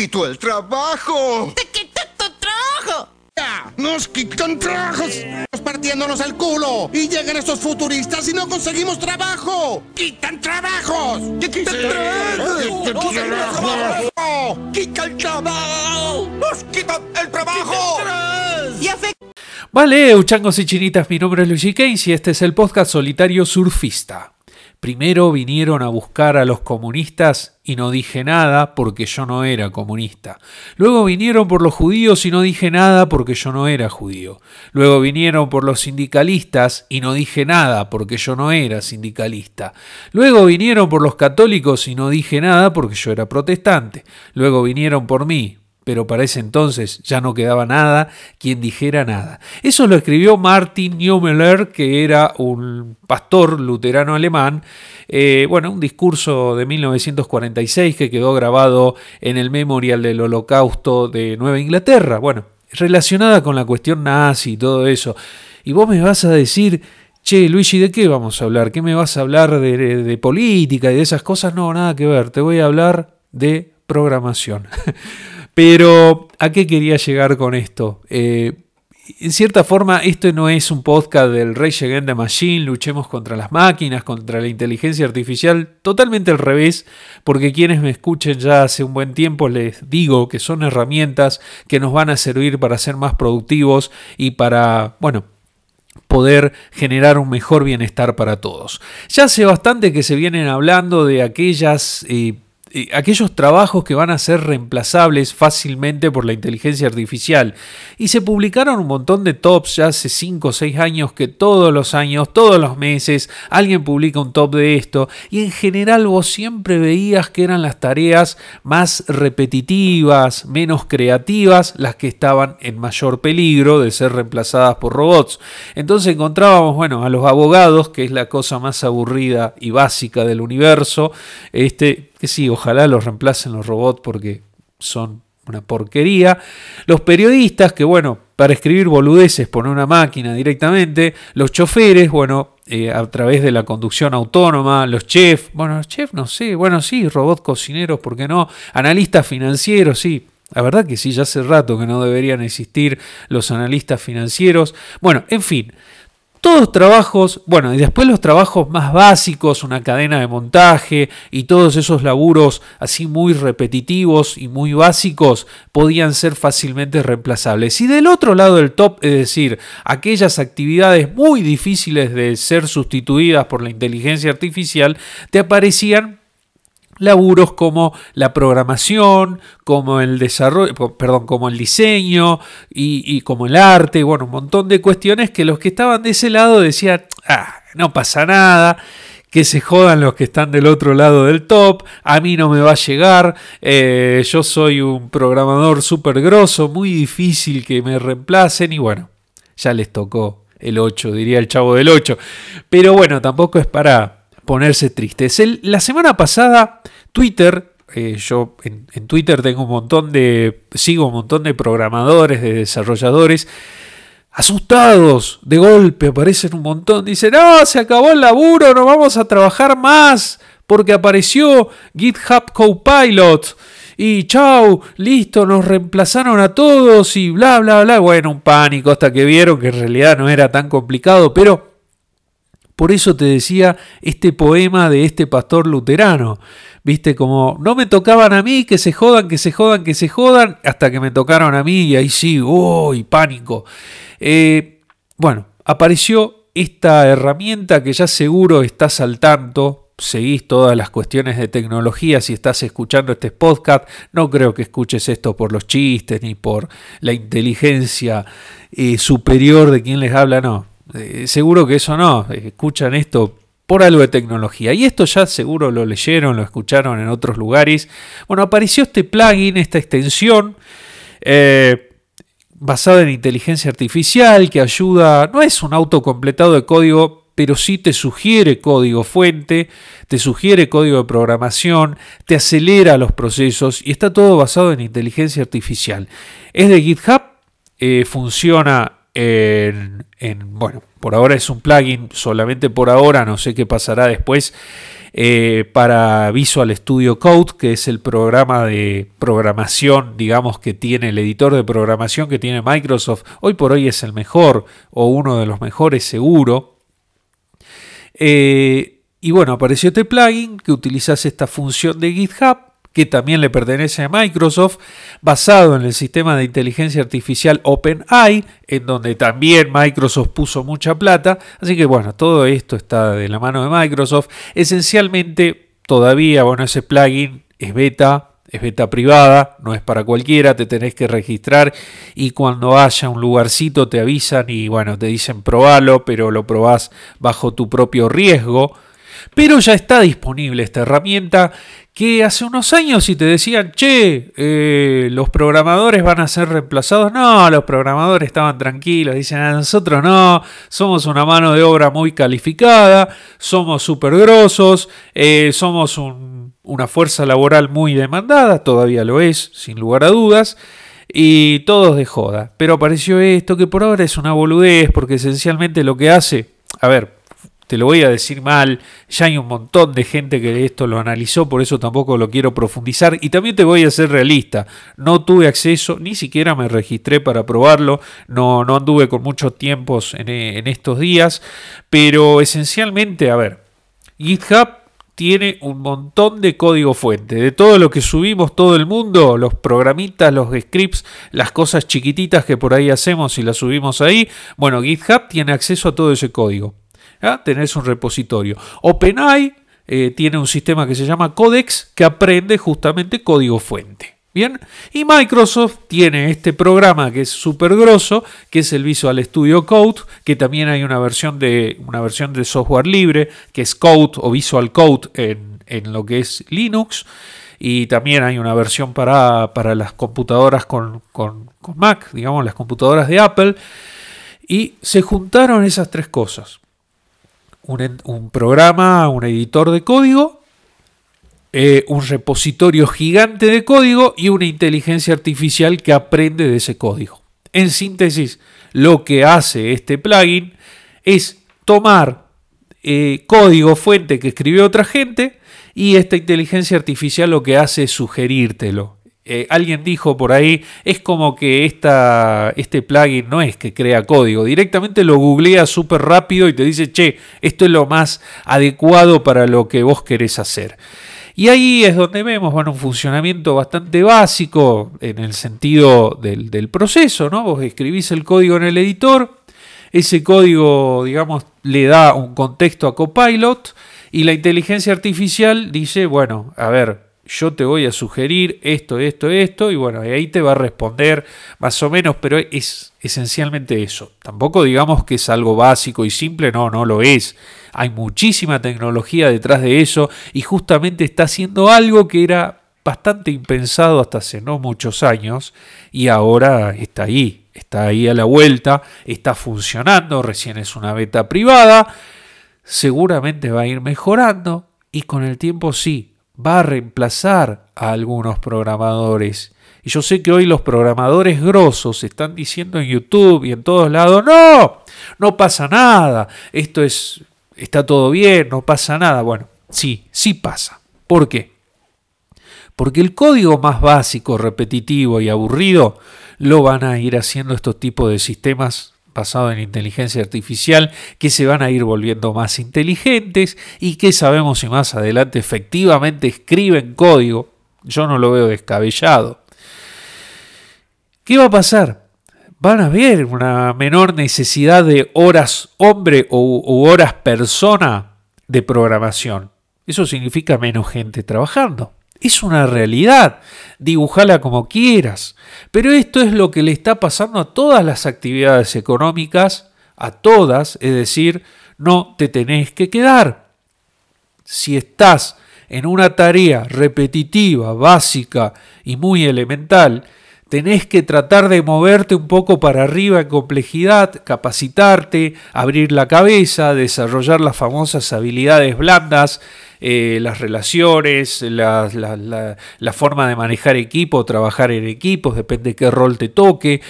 quito el trabajo. ¡Te quité tu trabajo! ¡Ya! ¡Nos quitan trabajos! partiéndonos el culo! ¡Y llegan estos futuristas y no conseguimos trabajo! ¡Quitan trabajos! ¡Que quitan trabajos! trabajo! ¡Quita el trabajo! ¡Nos quitan el trabajo! Y Vale, uchangos y chinitas, mi nombre es Luigi Keynes y este es el podcast solitario surfista. Primero vinieron a buscar a los comunistas y no dije nada porque yo no era comunista. Luego vinieron por los judíos y no dije nada porque yo no era judío. Luego vinieron por los sindicalistas y no dije nada porque yo no era sindicalista. Luego vinieron por los católicos y no dije nada porque yo era protestante. Luego vinieron por mí pero para ese entonces ya no quedaba nada quien dijera nada. Eso lo escribió Martin Niemöller, que era un pastor luterano alemán, eh, bueno, un discurso de 1946 que quedó grabado en el Memorial del Holocausto de Nueva Inglaterra, bueno, relacionada con la cuestión nazi y todo eso. Y vos me vas a decir, Che, Luigi, ¿de qué vamos a hablar? ¿Qué me vas a hablar de política y de esas cosas? No, nada que ver. Te voy a hablar de programación. Pero, ¿a qué quería llegar con esto? Eh, en cierta forma, esto no es un podcast del Rage Against the Machine, luchemos contra las máquinas, contra la inteligencia artificial, totalmente al revés, porque quienes me escuchen ya hace un buen tiempo les digo que son herramientas que nos van a servir para ser más productivos y para, bueno, poder generar un mejor bienestar para todos. Ya hace bastante que se vienen hablando de aquellas... Eh, aquellos trabajos que van a ser reemplazables fácilmente por la inteligencia artificial. Y se publicaron un montón de tops ya hace 5 o 6 años que todos los años, todos los meses, alguien publica un top de esto. Y en general vos siempre veías que eran las tareas más repetitivas, menos creativas, las que estaban en mayor peligro de ser reemplazadas por robots. Entonces encontrábamos, bueno, a los abogados, que es la cosa más aburrida y básica del universo, este que sí, ojalá los reemplacen los robots porque son una porquería. Los periodistas, que bueno, para escribir boludeces ponen una máquina directamente. Los choferes, bueno, eh, a través de la conducción autónoma. Los chefs, bueno, los chefs no sé, bueno, sí, robots cocineros, ¿por qué no? Analistas financieros, sí. La verdad que sí, ya hace rato que no deberían existir los analistas financieros. Bueno, en fin, todos trabajos, bueno, y después los trabajos más básicos, una cadena de montaje y todos esos laburos así muy repetitivos y muy básicos podían ser fácilmente reemplazables. Y del otro lado del top, es decir, aquellas actividades muy difíciles de ser sustituidas por la inteligencia artificial, te aparecían laburos como la programación, como el desarrollo, perdón, como el diseño y, como el arte, bueno, un montón de cuestiones que los que estaban de ese lado decían, ah, no pasa nada, que se jodan los que están del otro lado del top, a mí no me va a llegar, eh, yo soy un programador súper grosso, muy difícil que me reemplacen y bueno, ya les tocó el 8, diría el chavo del 8. Pero bueno, tampoco es para ponerse tristes. la semana pasada, Twitter, eh, yo en, Twitter tengo un montón de, sigo un montón de programadores, de desarrolladores, asustados, de golpe aparecen un montón, dicen, no, se acabó el laburo, no vamos a trabajar más, porque apareció GitHub Copilot. Y chau, listo, nos reemplazaron a todos y bla, bla, bla. Bueno, un pánico hasta que vieron que en realidad no era tan complicado, pero por eso te decía este poema de este pastor luterano. Viste, como no me tocaban a mí, que se jodan, que se jodan, que se jodan, hasta que me tocaron a mí y ahí sí, ¡uy! pánico. Eh, bueno, apareció esta herramienta que ya seguro estás al tanto, seguís todas las cuestiones de tecnología, si estás escuchando este podcast, no creo que escuches esto por los chistes ni por la inteligencia eh, superior de quien les habla, no. Eh, seguro que eso no, escuchan esto por algo de tecnología. Y esto ya seguro lo leyeron, lo escucharon en otros lugares. Bueno, apareció este plugin, esta extensión. Eh, basada en inteligencia artificial que ayuda, no es un autocompletado de código, pero sí te sugiere código fuente, te sugiere código de programación, te acelera los procesos y está todo basado en inteligencia artificial. Es de GitHub, eh, funciona en, en, bueno, por ahora es un plugin, solamente por ahora, no sé qué pasará después, eh, para Visual Studio Code, que es el programa de programación, digamos, que tiene el editor de programación que tiene Microsoft. Hoy por hoy es el mejor o uno de los mejores seguro. Eh, y bueno, apareció este plugin que utilizas esta función de GitHub que también le pertenece a Microsoft, basado en el sistema de inteligencia artificial OpenAI, en donde también Microsoft puso mucha plata. Así que bueno, todo esto está de la mano de Microsoft. Esencialmente, todavía, bueno, ese plugin es beta, es beta privada, no es para cualquiera, te tenés que registrar y cuando haya un lugarcito te avisan y bueno, te dicen probalo, pero lo probás bajo tu propio riesgo. Pero ya está disponible esta herramienta que hace unos años si te decían, che, eh, los programadores van a ser reemplazados, no, los programadores estaban tranquilos, dicen a nosotros no, somos una mano de obra muy calificada, somos súper grosos, eh, somos una fuerza laboral muy demandada, todavía lo es, sin lugar a dudas. Y todos de joda. Pero apareció esto que por ahora es una boludez porque esencialmente lo que hace... A ver, te lo voy a decir mal, ya hay un montón de gente que esto lo analizó, por eso tampoco lo quiero profundizar y también te voy a ser realista, no tuve acceso, ni siquiera me registré para probarlo, no, no anduve con muchos tiempos en, en estos días, pero esencialmente, a ver, GitHub tiene un montón de código fuente. De todo lo que subimos todo el mundo, los programitas, los scripts, las cosas chiquititas que por ahí hacemos y las subimos ahí, bueno, GitHub tiene acceso a todo ese código. ¿Ah? tenés un repositorio. OpenAI eh, tiene un sistema que se llama Codex que aprende justamente código fuente. Bien, y Microsoft tiene este programa que es súper grosso, que es el Visual Studio Code, que también hay una versión de, una versión de software libre, que es Code o Visual Code en, lo que es Linux, y también hay una versión para, para las computadoras con, con Mac, digamos las computadoras de Apple, y se juntaron esas tres cosas un, programa, un editor de código, eh, un repositorio gigante de código y una inteligencia artificial que aprende de ese código. En síntesis, lo que hace este plugin es tomar eh, código fuente que escribió otra gente y esta inteligencia artificial lo que hace es sugerírtelo. Eh, alguien dijo por ahí, es como que este plugin no es que crea código, directamente lo googlea súper rápido y te dice, che, esto es lo más adecuado para lo que vos querés hacer. Y ahí es donde vemos bueno, un funcionamiento bastante básico en el sentido del, del proceso, ¿no? Vos escribís el código en el editor, ese código, digamos, le da un contexto a Copilot y la inteligencia artificial dice, bueno, a ver, yo te voy a sugerir esto, esto, esto, y bueno, ahí te va a responder más o menos, pero es esencialmente eso. Tampoco digamos que es algo básico y simple, no, no lo es. Hay muchísima tecnología detrás de eso y justamente está haciendo algo que era bastante impensado hasta hace no muchos años y ahora está ahí, está ahí a la vuelta, está funcionando, recién es una beta privada, seguramente va a ir mejorando y con el tiempo sí, va a reemplazar a algunos programadores. Y yo sé que hoy los programadores grosos están diciendo en YouTube y en todos lados, no, no pasa nada, esto es, está todo bien, no pasa nada. Bueno, sí, sí pasa. ¿Por qué? Porque el código más básico, repetitivo y aburrido lo van a ir haciendo estos tipos de sistemas basado en inteligencia artificial que se van a ir volviendo más inteligentes y que sabemos si más adelante efectivamente escriben código. Yo no lo veo descabellado. ¿Qué va a pasar? Van a haber una menor necesidad de horas hombre u horas persona de programación. Eso significa menos gente trabajando. Es una realidad, dibujala como quieras, pero esto es lo que le está pasando a todas las actividades económicas, a todas, es decir, no te tenés que quedar. Si estás en una tarea repetitiva, básica y muy elemental, tenés que tratar de moverte un poco para arriba en complejidad, capacitarte, abrir la cabeza, desarrollar las famosas habilidades blandas eh, las relaciones, la, forma de manejar equipo, trabajar en equipos, depende de qué rol te toque.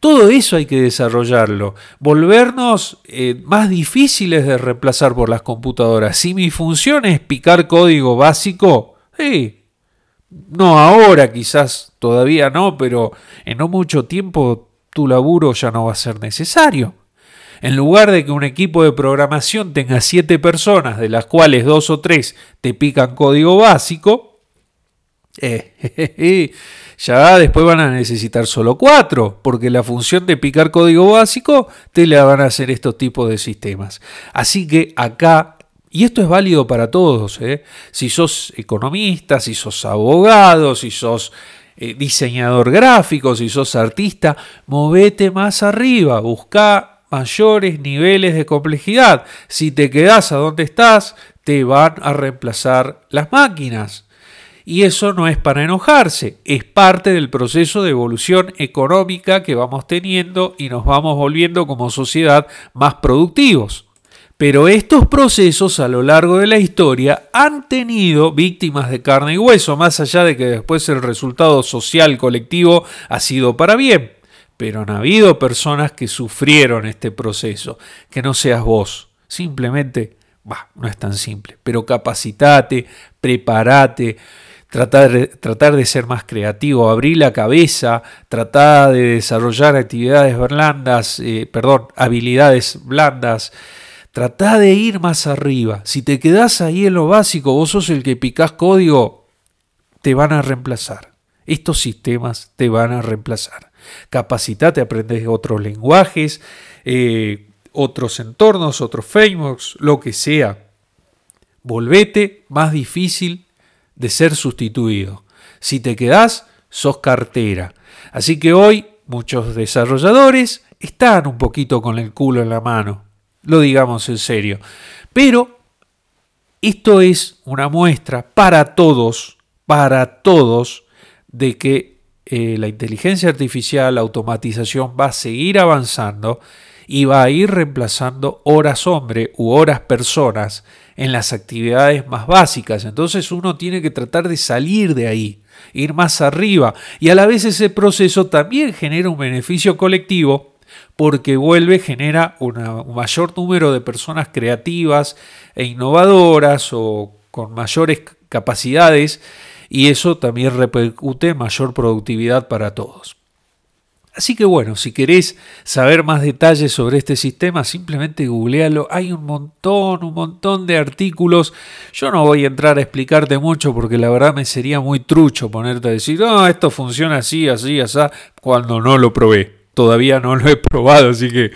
Todo eso hay que desarrollarlo, volvernos eh, más difíciles de reemplazar por las computadoras. Si mi función es picar código básico, sí, no ahora quizás todavía no, pero en no mucho tiempo tu laburo ya no va a ser necesario. En lugar de que un equipo de programación tenga siete personas, de las cuales dos o tres te pican código básico, eh, ya después van a necesitar solo cuatro, porque la función de picar código básico te la van a hacer estos tipos de sistemas. Así que acá, y esto es válido para todos, ¿eh? si sos economista, si sos abogado, si sos eh, diseñador gráfico, si sos artista, movete más arriba, busca mayores niveles de complejidad. Si te quedás a donde estás, te van a reemplazar las máquinas. Y eso no es para enojarse, es parte del proceso de evolución económica que vamos teniendo y nos vamos volviendo como sociedad más productivos. Pero estos procesos a lo largo de la historia han tenido víctimas de carne y hueso, más allá de que después el resultado social colectivo ha sido para bien. Pero han habido personas que sufrieron este proceso, que no seas vos, simplemente, bah, no es tan simple, pero capacitate, prepárate, tratar, tratar de ser más creativo, abrir la cabeza, tratar de desarrollar actividades blandas, eh, perdón, habilidades blandas, trata de ir más arriba. Si te quedas ahí en lo básico, vos sos el que picás código, te van a reemplazar. Estos sistemas te van a reemplazar. Capacitate, aprendes otros lenguajes, eh, otros entornos, otros frameworks, lo que sea. Volvete más difícil de ser sustituido. Si te quedás, sos cartera. Así que hoy muchos desarrolladores están un poquito con el culo en la mano, lo digamos en serio. Pero esto es una muestra para todos, para todos, de que eh, la inteligencia artificial, la automatización va a seguir avanzando y va a ir reemplazando horas hombre u horas personas en las actividades más básicas. Entonces uno tiene que tratar de salir de ahí, ir más arriba. Y a la vez ese proceso también genera un beneficio colectivo porque vuelve, genera un mayor número de personas creativas e innovadoras o con mayores capacidades y eso también repercute mayor productividad para todos. Así que bueno, si querés saber más detalles sobre este sistema, simplemente googlealo. Hay un montón, un montón de artículos. Yo no voy a entrar a explicarte mucho porque la verdad me sería muy trucho ponerte a decir, no, esto funciona así, así, así, cuando no lo probé. Todavía no lo he probado, así que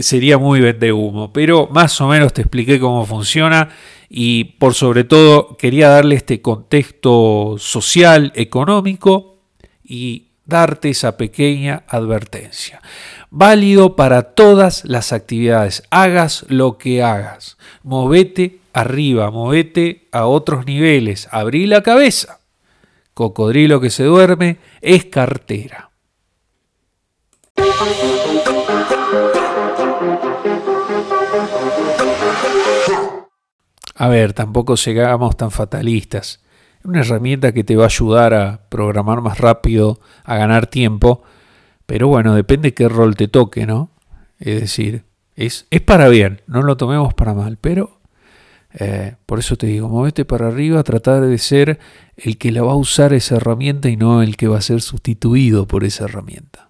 sería muy vende humo. Pero más o menos te expliqué cómo funciona y por sobre todo quería darle este contexto social, económico y darte esa pequeña advertencia. Válido para todas las actividades, hagas lo que hagas. Movete arriba, movete a otros niveles, abrí la cabeza. Cocodrilo que se duerme es cartera. A ver, tampoco seamos tan fatalistas una herramienta que te va a ayudar a programar más rápido, a ganar tiempo, pero bueno, depende qué rol te toque, ¿no? Es decir, es, es para bien, no lo tomemos para mal, pero eh, por eso te digo, movete para arriba, tratar de ser el que la va a usar esa herramienta y no el que va a ser sustituido por esa herramienta.